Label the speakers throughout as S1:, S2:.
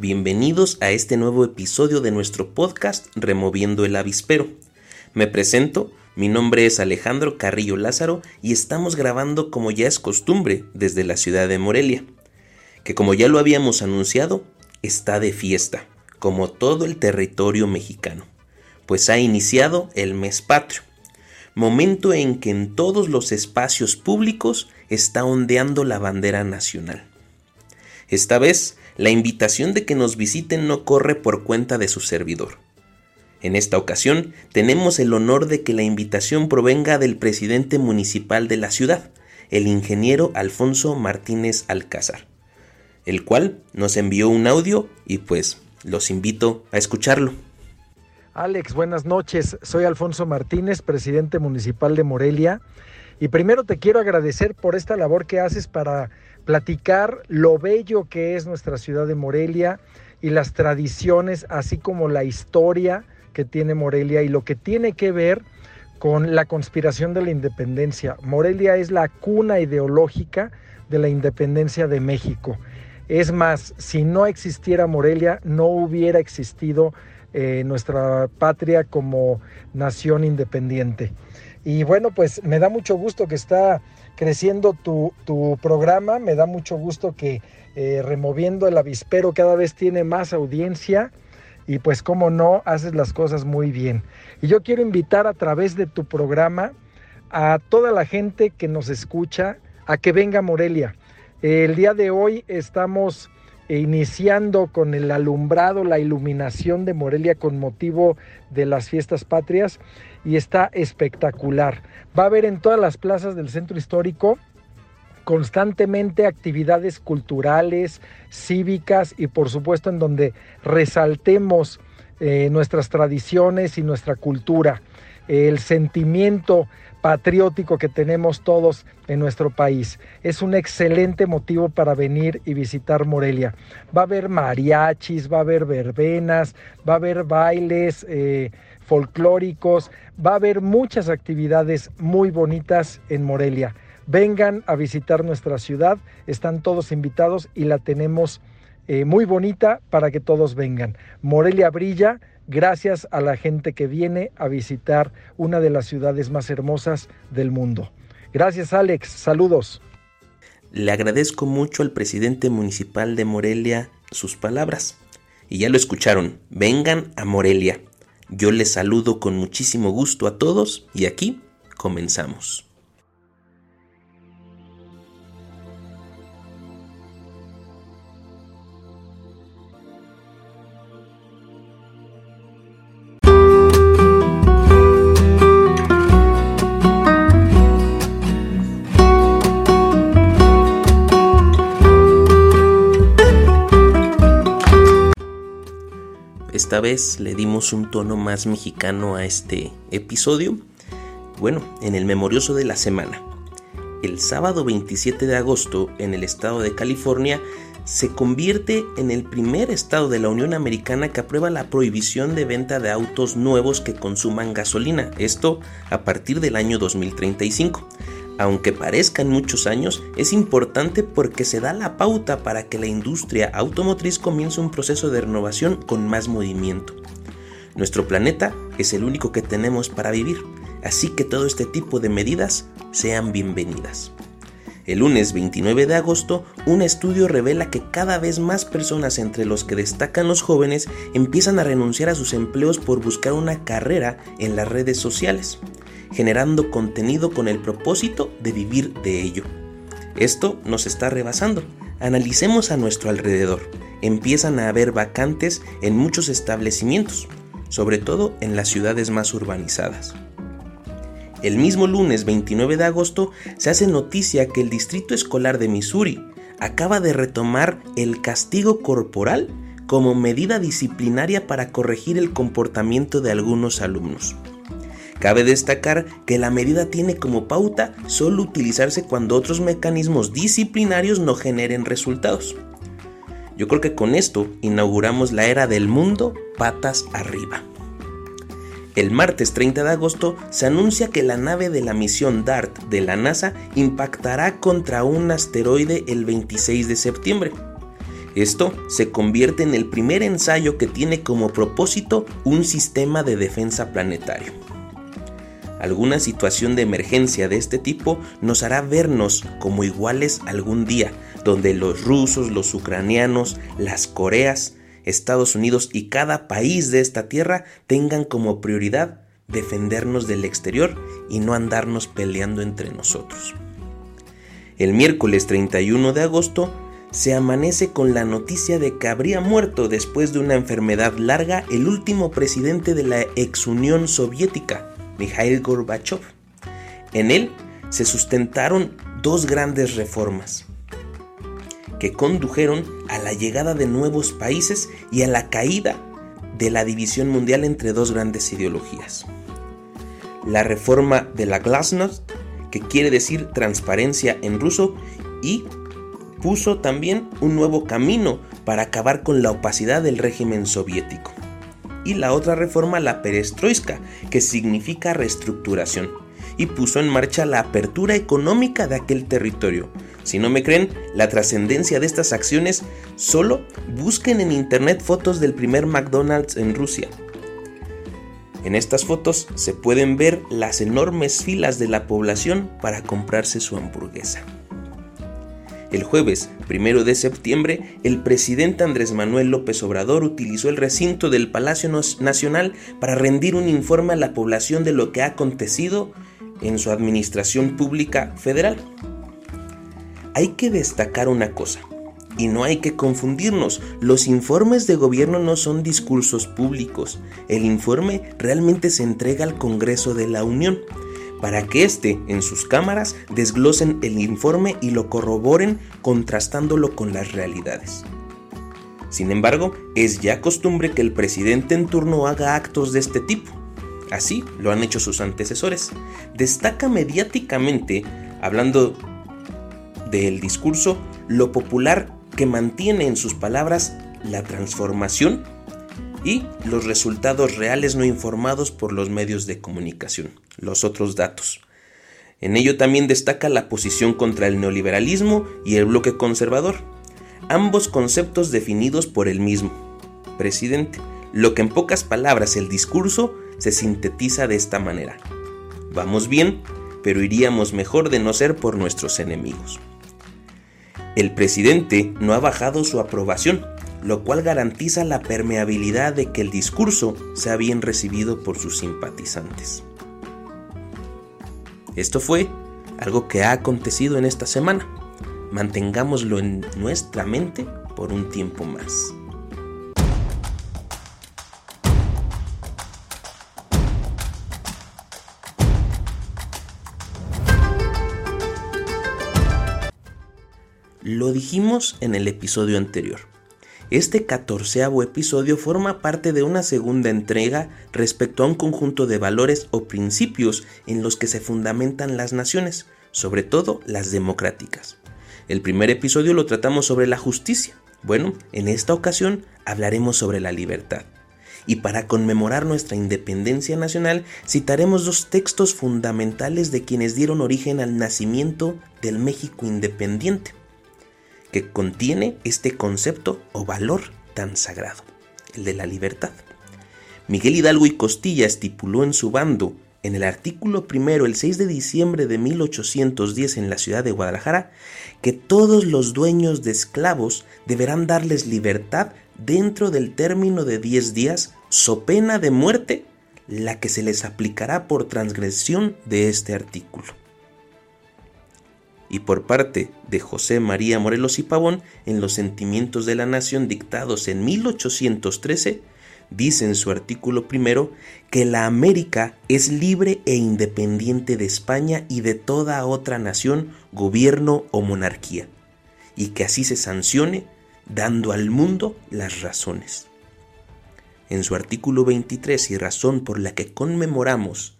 S1: Bienvenidos a este nuevo episodio de nuestro podcast Removiendo el Avispero. Me presento, mi nombre es Alejandro Carrillo Lázaro y estamos grabando como ya es costumbre desde la ciudad de Morelia, que como ya lo habíamos anunciado, está de fiesta, como todo el territorio mexicano, pues ha iniciado el mes patrio, momento en que en todos los espacios públicos está ondeando la bandera nacional. Esta vez la invitación de que nos visiten no corre por cuenta de su servidor. En esta ocasión tenemos el honor de que la invitación provenga del presidente municipal de la ciudad, el ingeniero Alfonso Martínez Alcázar, el cual nos envió un audio y pues los invito a escucharlo.
S2: Alex, buenas noches. Soy Alfonso Martínez, presidente municipal de Morelia. Y primero te quiero agradecer por esta labor que haces para platicar lo bello que es nuestra ciudad de Morelia y las tradiciones, así como la historia que tiene Morelia y lo que tiene que ver con la conspiración de la independencia. Morelia es la cuna ideológica de la independencia de México. Es más, si no existiera Morelia, no hubiera existido eh, nuestra patria como nación independiente. Y bueno, pues me da mucho gusto que está creciendo tu, programa, me da mucho gusto que eh, removiendo el avispero cada vez tiene más audiencia y pues como no, haces las cosas muy bien. Y yo quiero invitar a través de tu programa a toda la gente que nos escucha a que venga Morelia. El día de hoy estamos iniciando con el alumbrado, la iluminación de Morelia con motivo de las fiestas patrias y está espectacular. Va a haber en todas las plazas del centro histórico constantemente actividades culturales, cívicas y por supuesto en donde resaltemos eh, nuestras tradiciones y nuestra cultura, el sentimiento patriótico que tenemos todos en nuestro país. Es un excelente motivo para venir y visitar Morelia. Va a haber mariachis, va a haber verbenas, va a haber bailes eh, folclóricos, va a haber muchas actividades muy bonitas en Morelia. Vengan a visitar nuestra ciudad, están todos invitados y la tenemos eh, muy bonita para que todos vengan. Morelia brilla gracias a la gente que viene a visitar una de las ciudades más hermosas del mundo. Gracias Alex, saludos.
S1: Le agradezco mucho al presidente municipal de Morelia sus palabras. Y ya lo escucharon, vengan a Morelia. Yo les saludo con muchísimo gusto a todos y aquí comenzamos. Esta vez le dimos un tono más mexicano a este episodio. Bueno, en el memorioso de la semana. El sábado 27 de agosto, en el estado de California, se convierte en el primer estado de la Unión Americana que aprueba la prohibición de venta de autos nuevos que consuman gasolina, esto a partir del año 2035 aunque parezcan muchos años, es importante porque se da la pauta para que la industria automotriz comience un proceso de renovación con más movimiento. Nuestro planeta es el único que tenemos para vivir, así que todo este tipo de medidas sean bienvenidas. El lunes 29 de agosto, un estudio revela que cada vez más personas entre los que destacan los jóvenes empiezan a renunciar a sus empleos por buscar una carrera en las redes sociales generando contenido con el propósito de vivir de ello. Esto nos está rebasando. Analicemos a nuestro alrededor. Empiezan a haber vacantes en muchos establecimientos, sobre todo en las ciudades más urbanizadas. El mismo lunes 29 de agosto se hace noticia que el Distrito Escolar de Missouri acaba de retomar el castigo corporal como medida disciplinaria para corregir el comportamiento de algunos alumnos. Cabe destacar que la medida tiene como pauta solo utilizarse cuando otros mecanismos disciplinarios no generen resultados. Yo creo que con esto inauguramos la era del mundo patas arriba. El martes 30 de agosto se anuncia que la nave de la misión DART de la NASA impactará contra un asteroide el 26 de septiembre. Esto se convierte en el primer ensayo que tiene como propósito un sistema de defensa planetario. Alguna situación de emergencia de este tipo nos hará vernos como iguales algún día, donde los rusos, los ucranianos, las Coreas, Estados Unidos y cada país de esta tierra tengan como prioridad defendernos del exterior y no andarnos peleando entre nosotros. El miércoles 31 de agosto se amanece con la noticia de que habría muerto después de una enfermedad larga el último presidente de la ex Unión Soviética, Mikhail Gorbachev. En él se sustentaron dos grandes reformas que condujeron a la llegada de nuevos países y a la caída de la división mundial entre dos grandes ideologías. La reforma de la Glasnost, que quiere decir transparencia en ruso, y puso también un nuevo camino para acabar con la opacidad del régimen soviético. Y la otra reforma, la perestroika, que significa reestructuración, y puso en marcha la apertura económica de aquel territorio. Si no me creen la trascendencia de estas acciones, solo busquen en internet fotos del primer McDonald's en Rusia. En estas fotos se pueden ver las enormes filas de la población para comprarse su hamburguesa. El jueves, primero de septiembre, el presidente Andrés Manuel López Obrador utilizó el recinto del Palacio Nacional para rendir un informe a la población de lo que ha acontecido en su administración pública federal. Hay que destacar una cosa, y no hay que confundirnos, los informes de gobierno no son discursos públicos, el informe realmente se entrega al Congreso de la Unión para que éste en sus cámaras desglosen el informe y lo corroboren contrastándolo con las realidades. Sin embargo, es ya costumbre que el presidente en turno haga actos de este tipo. Así lo han hecho sus antecesores. Destaca mediáticamente, hablando del discurso, lo popular que mantiene en sus palabras la transformación y los resultados reales no informados por los medios de comunicación, los otros datos. En ello también destaca la posición contra el neoliberalismo y el bloque conservador, ambos conceptos definidos por el mismo presidente, lo que en pocas palabras el discurso se sintetiza de esta manera. Vamos bien, pero iríamos mejor de no ser por nuestros enemigos. El presidente no ha bajado su aprobación, lo cual garantiza la permeabilidad de que el discurso sea bien recibido por sus simpatizantes. Esto fue algo que ha acontecido en esta semana. Mantengámoslo en nuestra mente por un tiempo más. Lo dijimos en el episodio anterior. Este catorceavo episodio forma parte de una segunda entrega respecto a un conjunto de valores o principios en los que se fundamentan las naciones, sobre todo las democráticas. El primer episodio lo tratamos sobre la justicia. Bueno, en esta ocasión hablaremos sobre la libertad. Y para conmemorar nuestra independencia nacional, citaremos dos textos fundamentales de quienes dieron origen al nacimiento del México independiente que contiene este concepto o valor tan sagrado, el de la libertad. Miguel Hidalgo y Costilla estipuló en su bando, en el artículo primero, el 6 de diciembre de 1810 en la ciudad de Guadalajara, que todos los dueños de esclavos deberán darles libertad dentro del término de 10 días, so pena de muerte, la que se les aplicará por transgresión de este artículo y por parte de José María Morelos y Pavón en los sentimientos de la nación dictados en 1813, dice en su artículo primero que la América es libre e independiente de España y de toda otra nación, gobierno o monarquía, y que así se sancione dando al mundo las razones. En su artículo 23 y razón por la que conmemoramos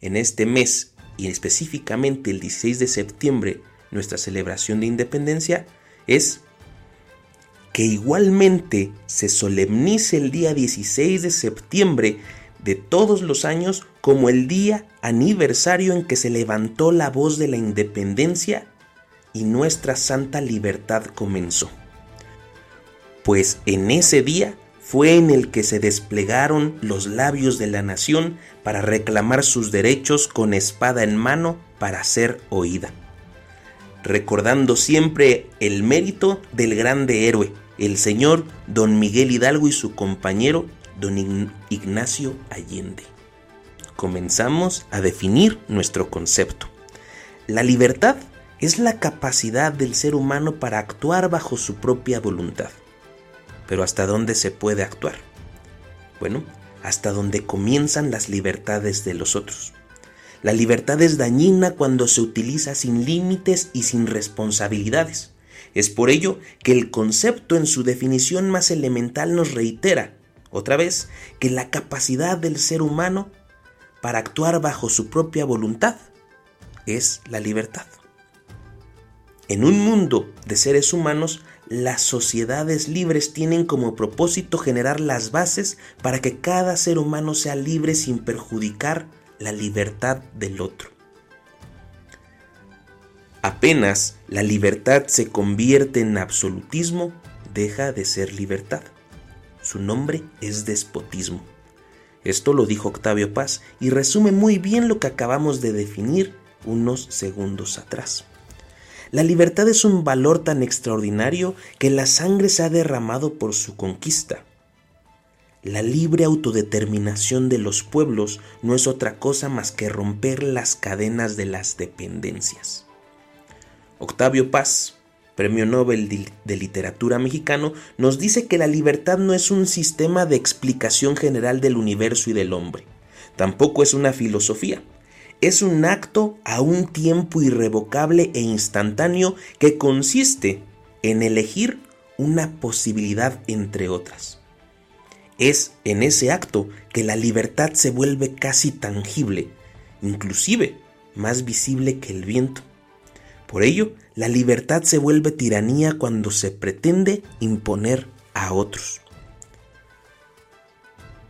S1: en este mes y específicamente el 16 de septiembre nuestra celebración de independencia es que igualmente se solemnice el día 16 de septiembre de todos los años como el día aniversario en que se levantó la voz de la independencia y nuestra santa libertad comenzó. pues en ese día fue en el que se desplegaron los labios de la nación para reclamar sus derechos con espada en mano para ser oída. Recordando siempre el mérito del grande héroe, el señor don Miguel Hidalgo y su compañero don Ignacio Allende. Comenzamos a definir nuestro concepto. La libertad es la capacidad del ser humano para actuar bajo su propia voluntad. Pero ¿hasta dónde se puede actuar? Bueno, hasta donde comienzan las libertades de los otros. La libertad es dañina cuando se utiliza sin límites y sin responsabilidades. Es por ello que el concepto en su definición más elemental nos reitera, otra vez, que la capacidad del ser humano para actuar bajo su propia voluntad es la libertad. En un mundo de seres humanos, las sociedades libres tienen como propósito generar las bases para que cada ser humano sea libre sin perjudicar la libertad del otro. Apenas la libertad se convierte en absolutismo, deja de ser libertad. Su nombre es despotismo. Esto lo dijo Octavio Paz y resume muy bien lo que acabamos de definir unos segundos atrás. La libertad es un valor tan extraordinario que la sangre se ha derramado por su conquista. La libre autodeterminación de los pueblos no es otra cosa más que romper las cadenas de las dependencias. Octavio Paz, Premio Nobel de Literatura mexicano, nos dice que la libertad no es un sistema de explicación general del universo y del hombre. Tampoco es una filosofía, es un acto a un tiempo irrevocable e instantáneo que consiste en elegir una posibilidad entre otras. Es en ese acto que la libertad se vuelve casi tangible, inclusive más visible que el viento. Por ello, la libertad se vuelve tiranía cuando se pretende imponer a otros.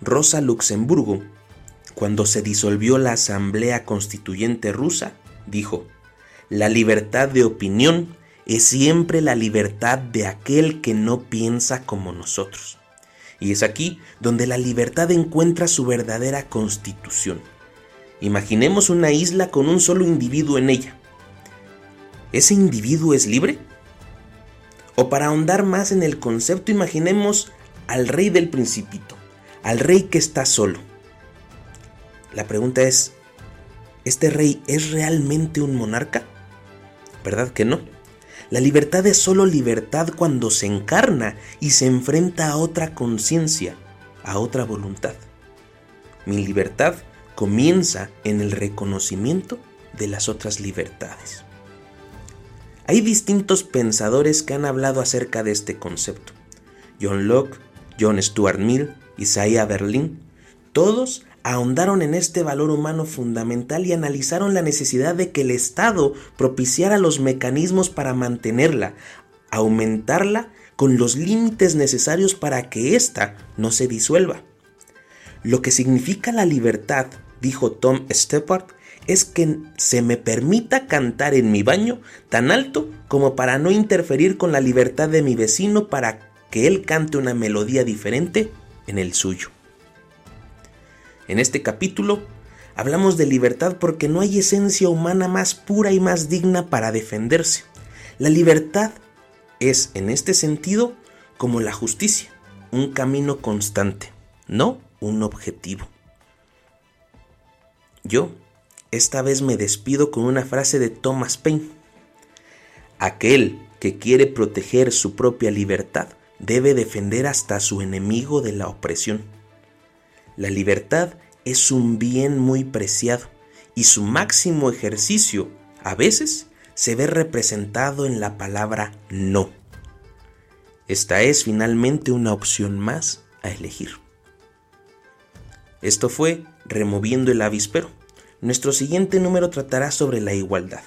S1: Rosa Luxemburgo cuando se disolvió la Asamblea Constituyente rusa, dijo, la libertad de opinión es siempre la libertad de aquel que no piensa como nosotros. Y es aquí donde la libertad encuentra su verdadera constitución. Imaginemos una isla con un solo individuo en ella. ¿Ese individuo es libre? O para ahondar más en el concepto, imaginemos al rey del principito, al rey que está solo la pregunta es, ¿este rey es realmente un monarca? ¿Verdad que no? La libertad es solo libertad cuando se encarna y se enfrenta a otra conciencia, a otra voluntad. Mi libertad comienza en el reconocimiento de las otras libertades. Hay distintos pensadores que han hablado acerca de este concepto. John Locke, John Stuart Mill, Isaiah Berlin, todos ahondaron en este valor humano fundamental y analizaron la necesidad de que el Estado propiciara los mecanismos para mantenerla, aumentarla con los límites necesarios para que ésta no se disuelva. Lo que significa la libertad, dijo Tom Steppard, es que se me permita cantar en mi baño tan alto como para no interferir con la libertad de mi vecino para que él cante una melodía diferente en el suyo. En este capítulo hablamos de libertad porque no hay esencia humana más pura y más digna para defenderse. La libertad es, en este sentido, como la justicia, un camino constante, no un objetivo. Yo, esta vez me despido con una frase de Thomas Paine. Aquel que quiere proteger su propia libertad debe defender hasta su enemigo de la opresión. La libertad es un bien muy preciado y su máximo ejercicio a veces se ve representado en la palabra no. Esta es finalmente una opción más a elegir. Esto fue Removiendo el avispero. Nuestro siguiente número tratará sobre la igualdad.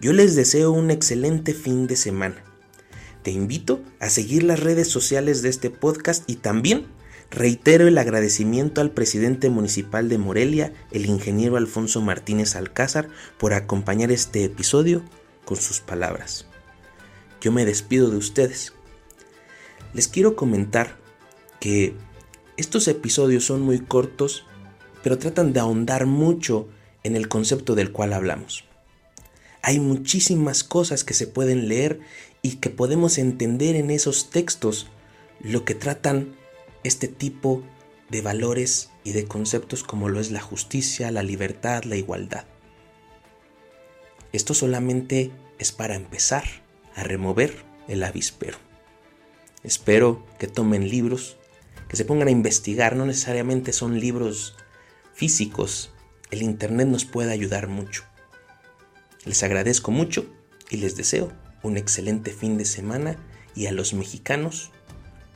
S1: Yo les deseo un excelente fin de semana. Te invito a seguir las redes sociales de este podcast y también Reitero el agradecimiento al presidente municipal de Morelia, el ingeniero Alfonso Martínez Alcázar, por acompañar este episodio con sus palabras. Yo me despido de ustedes. les quiero comentar que estos episodios son muy cortos, pero tratan de ahondar mucho en el concepto del cual hablamos. Hay muchísimas cosas que se pueden leer y que podemos entender en esos textos lo que tratan este tipo de valores y de conceptos como lo es la justicia, la libertad, la igualdad. Esto solamente es para empezar a remover el avispero. Espero que tomen libros, que se pongan a investigar, no necesariamente son libros físicos, el Internet nos puede ayudar mucho. Les agradezco mucho y les deseo un excelente fin de semana y a los mexicanos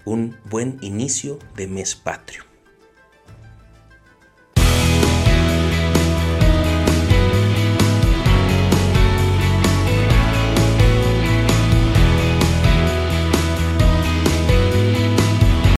S1: un buen inicio de mes patrio.